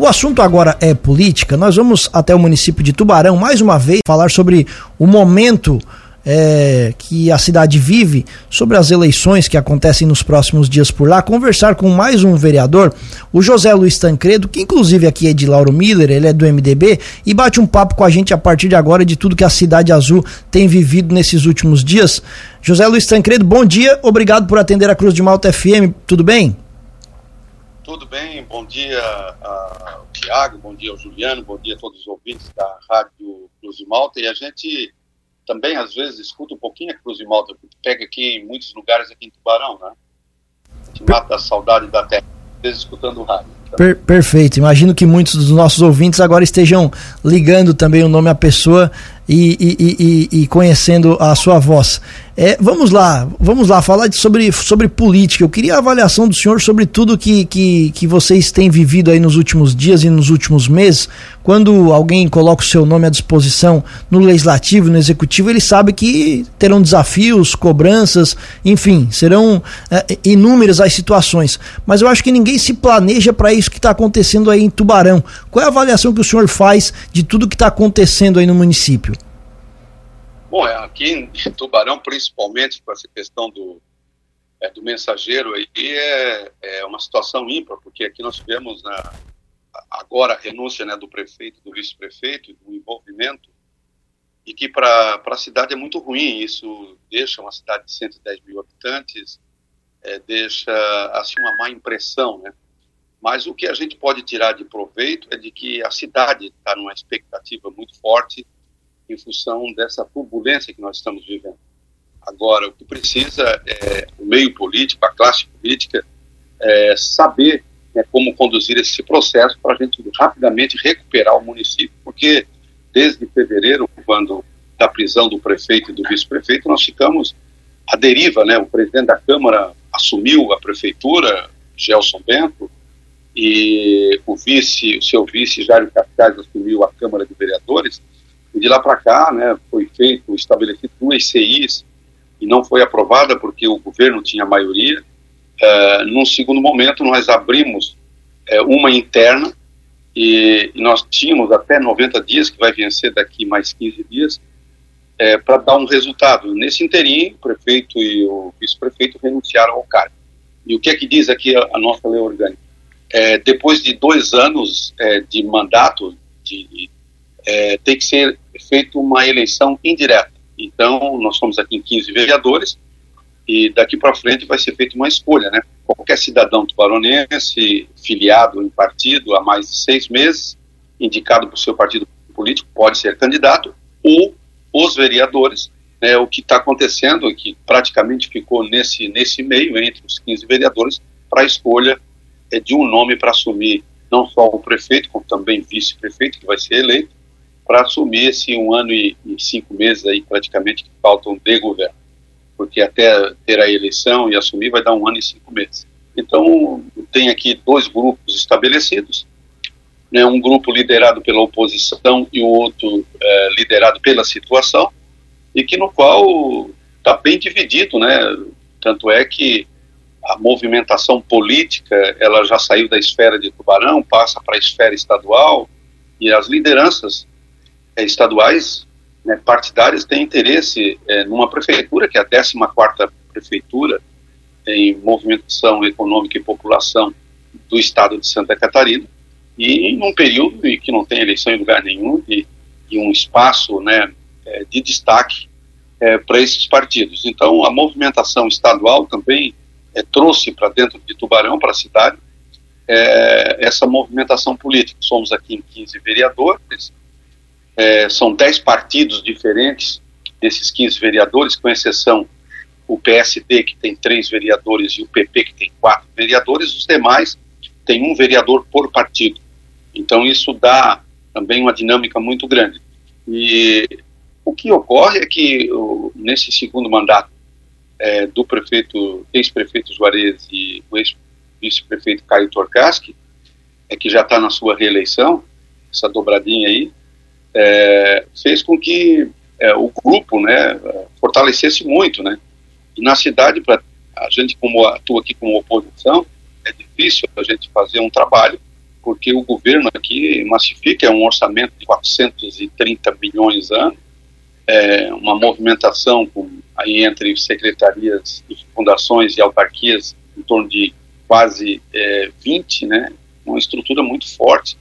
O assunto agora é política. Nós vamos até o município de Tubarão mais uma vez falar sobre o momento é, que a cidade vive, sobre as eleições que acontecem nos próximos dias por lá, conversar com mais um vereador, o José Luiz Tancredo, que inclusive aqui é de Lauro Miller, ele é do MDB, e bate um papo com a gente a partir de agora de tudo que a Cidade Azul tem vivido nesses últimos dias. José Luiz Tancredo, bom dia, obrigado por atender a Cruz de Malta FM, tudo bem? Tudo bem, bom dia ao Tiago, bom dia ao Juliano, bom dia a todos os ouvintes da Rádio Cruz de Malta, e a gente também, às vezes, escuta um pouquinho a Cruz de Malta, porque pega aqui em muitos lugares aqui em Tubarão, né? Gente mata a saudade da terra, às vezes escutando o rádio. Per perfeito. Imagino que muitos dos nossos ouvintes agora estejam ligando também o nome à pessoa e, e, e, e conhecendo a sua voz. É, vamos lá, vamos lá, falar de, sobre, sobre política. Eu queria a avaliação do senhor sobre tudo que, que, que vocês têm vivido aí nos últimos dias e nos últimos meses. Quando alguém coloca o seu nome à disposição no legislativo, no executivo, ele sabe que terão desafios, cobranças, enfim, serão é, inúmeras as situações. Mas eu acho que ninguém se planeja para isso que está acontecendo aí em Tubarão. Qual é a avaliação que o senhor faz de tudo que está acontecendo aí no município? Bom, é, aqui em Tubarão, principalmente com essa questão do, é, do mensageiro, aí é, é uma situação ímpar, porque aqui nós tivemos na, agora a renúncia né, do prefeito, do vice-prefeito, o envolvimento, e que para a cidade é muito ruim. Isso deixa uma cidade de 110 mil habitantes, é, deixa assim uma má impressão, né? Mas o que a gente pode tirar de proveito é de que a cidade está numa expectativa muito forte em função dessa turbulência que nós estamos vivendo. Agora, o que precisa é o meio político, a classe política, é saber né, como conduzir esse processo para a gente rapidamente recuperar o município, porque desde fevereiro, quando da prisão do prefeito e do vice-prefeito, nós ficamos à deriva, né? O presidente da Câmara assumiu a prefeitura, Gelson Bento, e o vice, o seu vice, Jairo Cascais, assumiu a Câmara de Vereadores, de lá para cá, né, foi feito, estabelecido duas CIs e não foi aprovada porque o governo tinha maioria. Uh, num segundo momento, nós abrimos uh, uma interna e, e, nós tínhamos até 90 dias, que vai vencer daqui mais 15 dias, é, para dar um resultado. Nesse interim, o prefeito e o vice-prefeito renunciaram ao cargo. E o que é que diz aqui a, a nossa lei orgânica? É, depois de dois anos é, de mandato, de, é, tem que ser feita uma eleição indireta. Então, nós somos aqui em 15 vereadores e daqui para frente vai ser feita uma escolha, né? Qualquer cidadão tubaronense filiado em partido há mais de seis meses, indicado por seu partido político, pode ser candidato, ou os vereadores, né, o que está acontecendo é que praticamente ficou nesse, nesse meio, entre os 15 vereadores, para a escolha é, de um nome para assumir não só o prefeito, como também vice-prefeito, que vai ser eleito, para assumir esse um ano e, e, cinco meses aí praticamente que faltam de governo, porque até ter a eleição e assumir vai dar um ano e cinco meses. Então tem aqui dois grupos estabelecidos, né, um grupo liderado pela oposição e o outro é, liderado pela situação, e que no qual está bem dividido, né? Tanto é que a movimentação política ela já saiu da esfera de Tubarão, passa para a esfera estadual e as lideranças estaduais né, partidárias têm interesse é, numa prefeitura, que é a 14ª prefeitura em movimentação econômica e população do estado de Santa Catarina, e em um período em que não tem eleição em lugar nenhum e, e um espaço né, é, de destaque é, para esses partidos. Então, a movimentação estadual também é, trouxe para dentro de Tubarão, para a cidade, é, essa movimentação política. Somos aqui em 15 vereadores, é, são 10 partidos diferentes desses 15 vereadores, com exceção o PSD, que tem três vereadores, e o PP, que tem quatro vereadores, os demais têm um vereador por partido. Então, isso dá também uma dinâmica muito grande. E o que ocorre é que, nesse segundo mandato é, do prefeito, ex-prefeito Juarez e o ex-vice-prefeito Caio Torcaschi, é que já está na sua reeleição, essa dobradinha aí, é, fez com que é, o grupo né, fortalecesse muito. Né? E na cidade, para a gente como atua aqui como oposição, é difícil a gente fazer um trabalho porque o governo aqui massifica, é um orçamento de 430 bilhões ano, é uma movimentação com, aí entre secretarias fundações e autarquias em torno de quase é, 20, né, uma estrutura muito forte,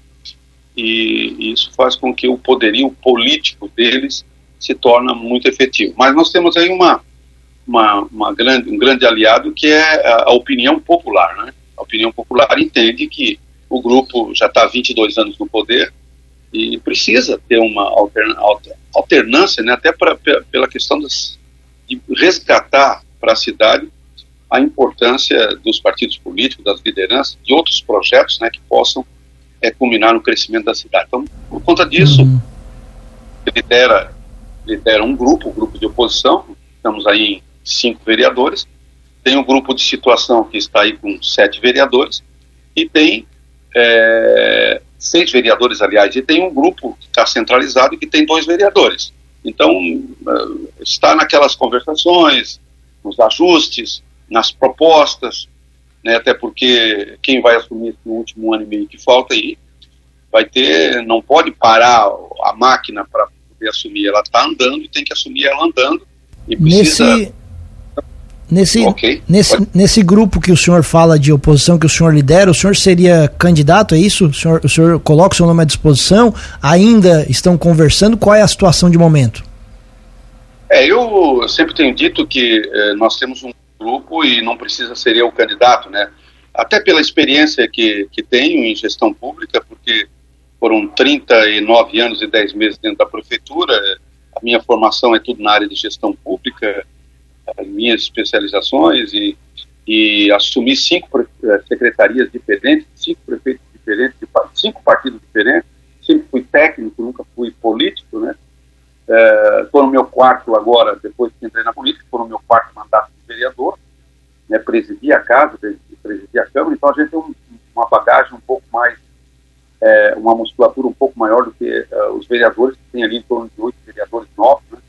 e, isso faz com que o poderio político deles se torna muito efetivo. Mas nós temos aí uma, uma, uma grande, um grande aliado que é a, opinião popular, né? A opinião popular entende que o grupo já está há 22 anos no poder e precisa ter uma alterna, alternância, né, até pra, pela questão das, de resgatar para a cidade a importância dos partidos políticos, das lideranças, de outros projetos né, que possam é, culminar no crescimento da cidade. Então, por conta disso, uhum. lidera, lidera um grupo, um grupo de oposição, estamos aí em cinco vereadores, tem um grupo de situação que está aí com sete vereadores, e tem é, seis vereadores, aliás, e tem um grupo que está centralizado e que tem dois vereadores. Então, é, está naquelas conversações, nos ajustes, nas propostas, né, até porque quem vai assumir esse último ano e meio que falta aí vai ter, não pode parar a máquina para poder assumir, ela está andando e tem que assumir ela andando e precisa... Nesse Nesse, okay. nesse, nesse grupo que o senhor fala de oposição, que o senhor lidera, o senhor seria candidato, é isso? O senhor, o senhor coloca o seu nome à disposição? Ainda estão conversando? Qual é a situação de momento? É, eu sempre tenho dito que eh, nós temos um grupo e não precisa ser eu o candidato, né? Até pela experiência que, que tenho em gestão pública, porque foram 39 anos e 10 meses dentro da prefeitura, a minha formação é tudo na área de gestão pública, as minhas especializações e, e assumi cinco eh, secretarias diferentes, cinco prefeitos diferentes, cinco partidos diferentes, sempre fui técnico, nunca fui político, né? Estou uh, no meu quarto agora, depois que entrei na política, estou no meu quarto mandato vereador, né, a casa, presidi a Câmara, então a gente tem um, uma bagagem um pouco mais, é, uma musculatura um pouco maior do que uh, os vereadores, que tem ali em torno de oito vereadores novos, né?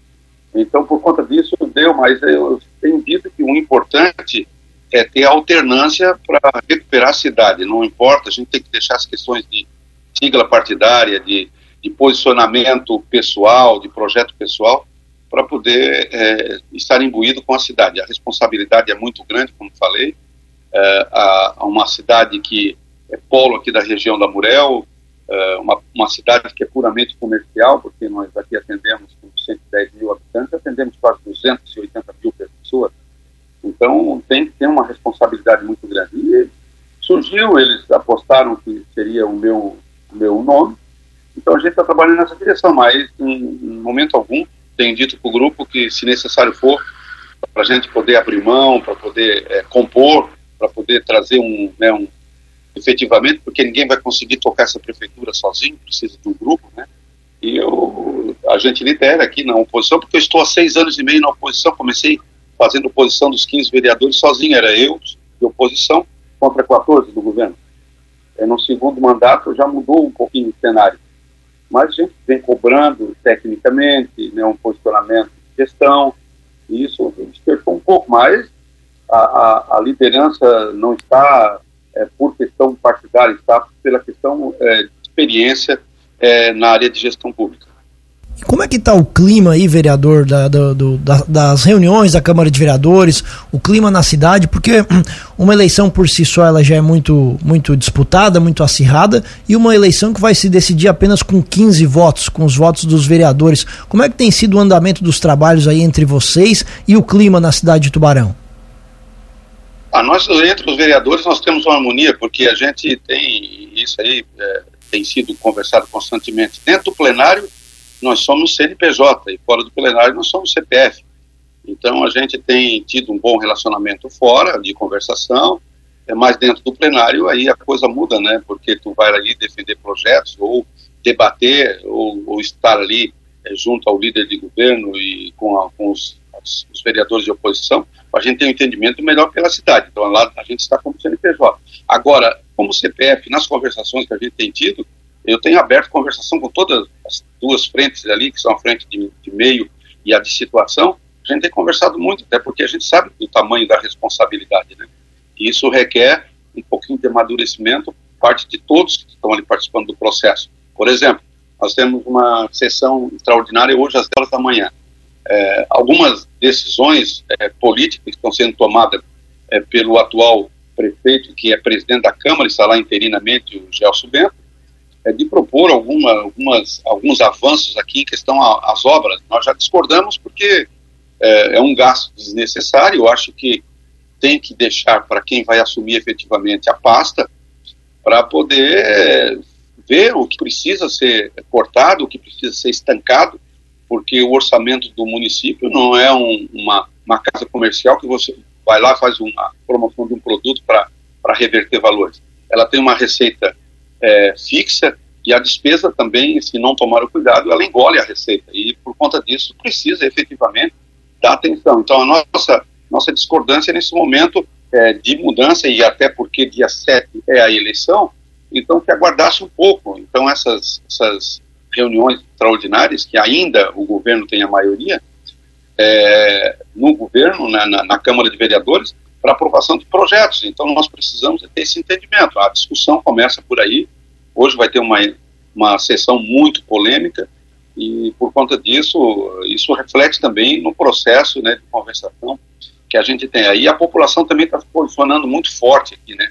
Então, por conta disso, deu, mas eu tenho dito que o importante é ter alternância para recuperar a cidade. Não importa, a gente tem que deixar as questões de sigla partidária, de, de posicionamento pessoal, de projeto pessoal, para poder é, estar imbuído com a cidade. A responsabilidade é muito grande, como falei. É, a, a uma cidade que é polo aqui da região da Murel, é, uma, uma cidade que é puramente comercial, porque nós aqui atendemos com 110 mil habitantes, atendemos quase 280 mil pessoas. Então, tem que ter uma responsabilidade muito grande. E surgiu, eles apostaram que seria o meu, meu nome, então a gente está trabalhando nessa direção, mas em, em momento algum tenho dito para o grupo que, se necessário for, para a gente poder abrir mão, para poder é, compor, para poder trazer um, né, um efetivamente, porque ninguém vai conseguir tocar essa prefeitura sozinho, precisa de um grupo, né? E eu, a gente lidera aqui na oposição, porque eu estou há seis anos e meio na oposição, comecei fazendo oposição dos 15 vereadores sozinho, era eu de oposição contra 14 do governo. É, no segundo mandato já mudou um pouquinho o cenário, mas a gente vem cobrando tecnicamente né, um posicionamento de gestão, e isso despertou um pouco mais. A, a, a liderança não está é, por questão partidária, está pela questão é, de experiência é, na área de gestão pública. Como é que está o clima aí, vereador, da, do, da, das reuniões da Câmara de Vereadores, o clima na cidade? Porque uma eleição por si só ela já é muito, muito disputada, muito acirrada, e uma eleição que vai se decidir apenas com 15 votos, com os votos dos vereadores. Como é que tem sido o andamento dos trabalhos aí entre vocês e o clima na cidade de Tubarão? Ah, nós, entre os vereadores, nós temos uma harmonia, porque a gente tem isso aí, é, tem sido conversado constantemente. Dentro do plenário, nós somos CNPJ, e fora do plenário, nós somos CPF. Então, a gente tem tido um bom relacionamento fora, de conversação, é mais dentro do plenário, aí a coisa muda, né? Porque tu vai ali defender projetos, ou debater, ou, ou estar ali é, junto ao líder de governo e com, com os, os vereadores de oposição, a gente tem um entendimento melhor pela cidade. Então, lá a gente está como CNPJ. Agora, como CPF, nas conversações que a gente tem tido, eu tenho aberto conversação com todas as duas frentes ali, que são a frente de, de meio e a de situação. A gente tem conversado muito, até porque a gente sabe do tamanho da responsabilidade, né? E isso requer um pouquinho de amadurecimento parte de todos que estão ali participando do processo. Por exemplo, nós temos uma sessão extraordinária hoje às 10 da manhã. É, algumas decisões é, políticas que estão sendo tomadas é, pelo atual prefeito, que é presidente da Câmara, está lá interinamente, o Gelson Bento, é de propor alguma, algumas, alguns avanços aqui em questão às obras. Nós já discordamos porque é, é um gasto desnecessário, eu acho que tem que deixar para quem vai assumir efetivamente a pasta para poder é, ver o que precisa ser cortado, o que precisa ser estancado, porque o orçamento do município não é um, uma, uma casa comercial que você vai lá faz uma promoção de um produto para reverter valores. Ela tem uma receita é, fixa e a despesa também, se não tomar o cuidado, ela engole a receita e por conta disso precisa efetivamente dar atenção. Então a nossa nossa discordância nesse momento é, de mudança e até porque dia 7 é a eleição, então que aguardasse um pouco. Então essas, essas reuniões extraordinárias, que ainda o governo tem a maioria, é, no governo, na, na, na, Câmara de Vereadores, para aprovação de projetos. Então nós precisamos ter esse entendimento. A discussão começa por aí. Hoje vai ter uma, uma sessão muito polêmica e por conta disso, isso reflete também no processo né, de conversação que a gente tem aí. A população também está posicionando muito forte aqui, né?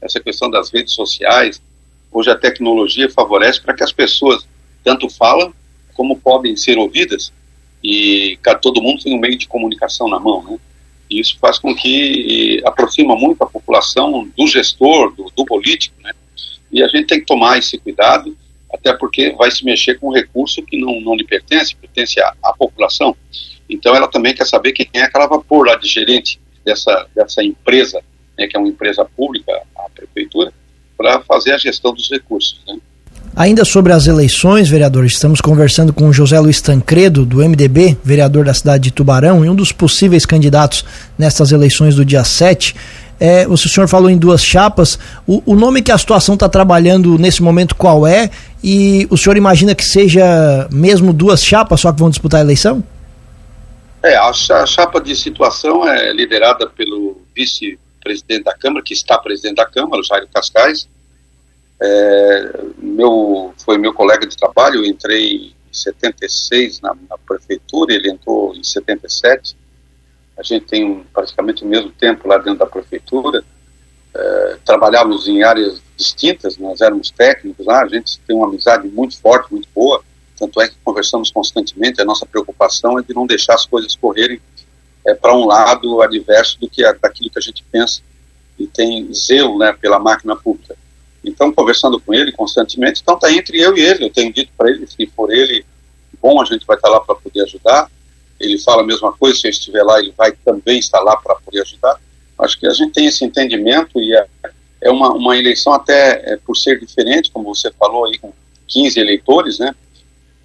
Essa questão das redes sociais, hoje a tecnologia favorece para que as pessoas tanto falam como podem ser ouvidas e todo mundo tem um meio de comunicação na mão, né? E isso faz com que aproxima muito a população do gestor, do, do político, né? E a gente tem que tomar esse cuidado, até porque vai se mexer com um recurso que não, não lhe pertence, pertence à, à população. Então ela também quer saber quem é que ela vai pôr lá de gerente dessa, dessa empresa, né, que é uma empresa pública, a prefeitura, para fazer a gestão dos recursos. Né. Ainda sobre as eleições, vereadores, estamos conversando com o José Luiz Tancredo, do MDB, vereador da cidade de Tubarão, e um dos possíveis candidatos nessas eleições do dia 7. É, o senhor falou em duas chapas. O, o nome que a situação está trabalhando nesse momento qual é? E o senhor imagina que seja mesmo duas chapas só que vão disputar a eleição? É, a, chapa de situação é liderada pelo vice-presidente da Câmara, que está presidente da Câmara, o Jairo Cascais. É, meu, foi meu colega de trabalho, eu entrei em 76 na, na prefeitura, ele entrou em 77. A gente tem praticamente o mesmo tempo lá dentro da prefeitura. É, trabalhávamos em áreas distintas, nós éramos técnicos lá, a gente tem uma amizade muito forte, muito boa tanto é que conversamos constantemente, a nossa preocupação é de não deixar as coisas correrem é, para um lado adverso do que a, daquilo que a gente pensa e tem zelo né, pela máquina pública. Então, conversando com ele constantemente, então está entre eu e ele. Eu tenho dito para ele, se for ele, bom, a gente vai estar tá lá para poder ajudar. Ele fala a mesma coisa, se eu estiver lá, ele vai também estar lá para poder ajudar. Acho que a gente tem esse entendimento e é, é uma, uma eleição até é, por ser diferente, como você falou aí, com 15 eleitores, né?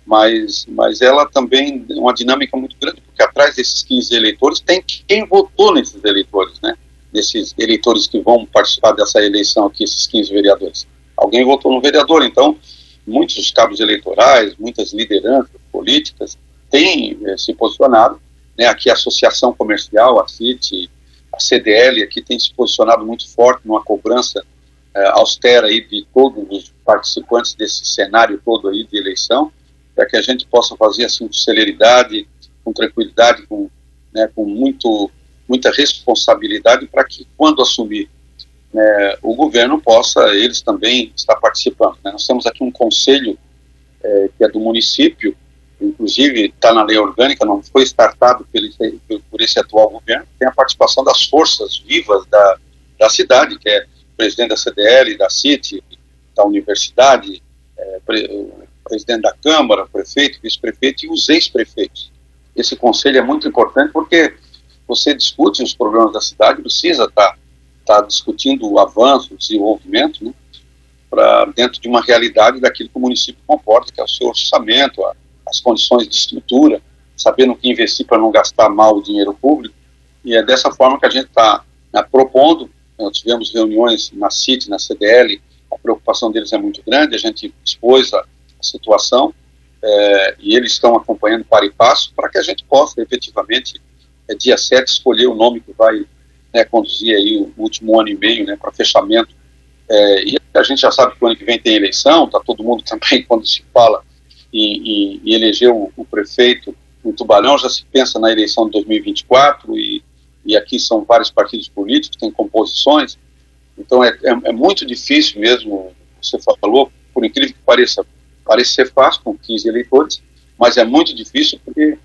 mas, mas ela também é uma dinâmica muito grande, porque atrás desses 15 eleitores tem quem votou nesses eleitores, né? Desses eleitores que vão participar dessa eleição aqui, esses 15 vereadores. Alguém votou no vereador, então muitos cabos eleitorais, muitas lideranças políticas têm eh, se posicionado, né? Aqui a Associação Comercial, a CIT, a CDL aqui tem se posicionado muito forte numa cobrança eh, austera aí de todos os participantes desse cenário todo aí de eleição, para que a gente possa fazer assim com celeridade, com tranquilidade, com, né, com muito, muita responsabilidade, para que quando assumir né, o governo possa eles também estar participando. Né? Nós temos aqui um conselho é, que é do município, inclusive está na lei orgânica, não foi startado esse, por esse atual governo, tem a participação das forças vivas da, da cidade, que é presidente da CDL, da CIT, da universidade, é, presidente da Câmara, prefeito, vice-prefeito e os ex-prefeitos. Esse conselho é muito importante porque você discute os problemas da cidade, precisa estar tá, tá discutindo o avanço, o desenvolvimento, né, para dentro de uma realidade daquilo que o município comporta, que é o seu orçamento, a, as condições de estrutura, sabendo o que investir para não gastar mal o dinheiro público. E é dessa forma que a gente está né, propondo. Nós tivemos reuniões na CIT, na CDL, a preocupação deles é muito grande, a gente expôs a, situação é, e eles estão acompanhando para e passo para que a gente possa efetivamente, é, dia 7, escolher o nome que vai né, conduzir aí o último ano e meio né, para fechamento. É, e a gente já sabe que o ano que vem tem eleição, está todo mundo também, quando se fala em, em, eleger o, o, prefeito em Tubarão, já se pensa na eleição de 2024, e, e aqui são vários partidos políticos, tem composições, então é, é, é muito difícil mesmo, você falou, por incrível que pareça, parece ser fácil com 15 eleitores, mas é muito difícil porque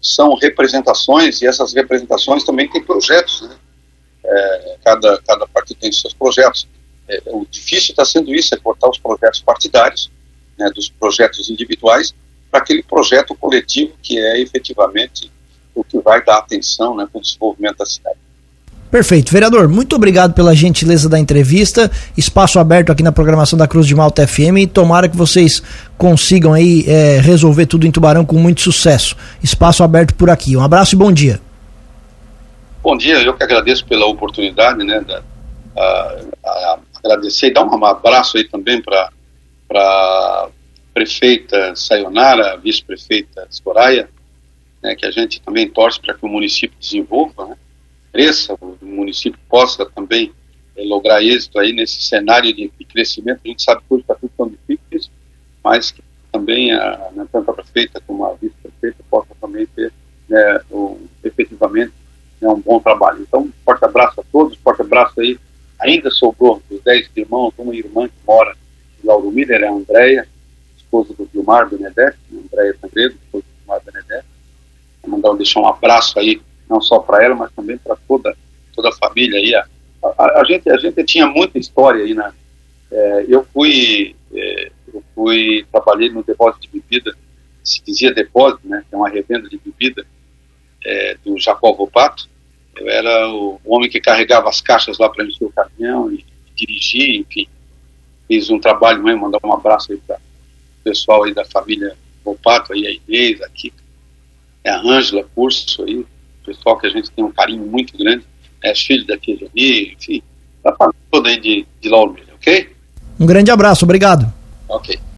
são representações e essas representações também têm projetos, né? É, cada, cada partido tem seus projetos. É, o difícil está sendo isso, é cortar os projetos partidários, né, dos projetos individuais, para aquele projeto coletivo que é efetivamente o que vai dar atenção né, para o desenvolvimento da cidade. Perfeito. Vereador, muito obrigado pela gentileza da entrevista. Espaço aberto aqui na programação da Cruz de Malta FM. Tomara que vocês consigam aí é, resolver tudo em Tubarão com muito sucesso. Espaço aberto por aqui. Um abraço e bom dia. Bom dia, eu que agradeço pela oportunidade, né? Da, a, a, agradecer e dar um abraço aí também para a prefeita Sayonara, vice-prefeita Soraya, né, que a gente também torce para que o município desenvolva, né? Cresça, o município possa também é, lograr êxito aí nesse cenário de, de, crescimento. A gente sabe que hoje está tudo tão difícil, mas que também a, né, tanto a prefeita como a vice-prefeita possa também ter né, efetivamente né, um bom trabalho. Então, forte abraço a todos, forte abraço aí. Ainda sobrou dos dez irmãos, uma irmã que mora em Lauro Miller, é a Andréia, esposa do Gilmar Benedetti, Andréia Tangredo, esposa do Gilmar Benedetti. Vou mandar, deixar um abraço aí não só para ela, mas também para toda, toda a família aí. A, a, a, gente, a gente tinha muita história aí, né? É, eu fui, é, eu fui, trabalhei no depósito de bebida, se dizia depósito, né? Que é uma revenda de bebida é, do Jacó Vopato. Eu era o, o, homem que carregava as caixas lá para encher o caminhão e, dirigir, enfim. Fiz um trabalho mesmo, mandar um abraço aí para o pessoal aí da família Vopato, aí a Inês, a Kika, a Ângela, curso aí, pessoal que a gente tem um carinho muito grande, é filho da Kejani, enfim, da família toda aí de, de Lauro ok? Um grande abraço, obrigado. Ok.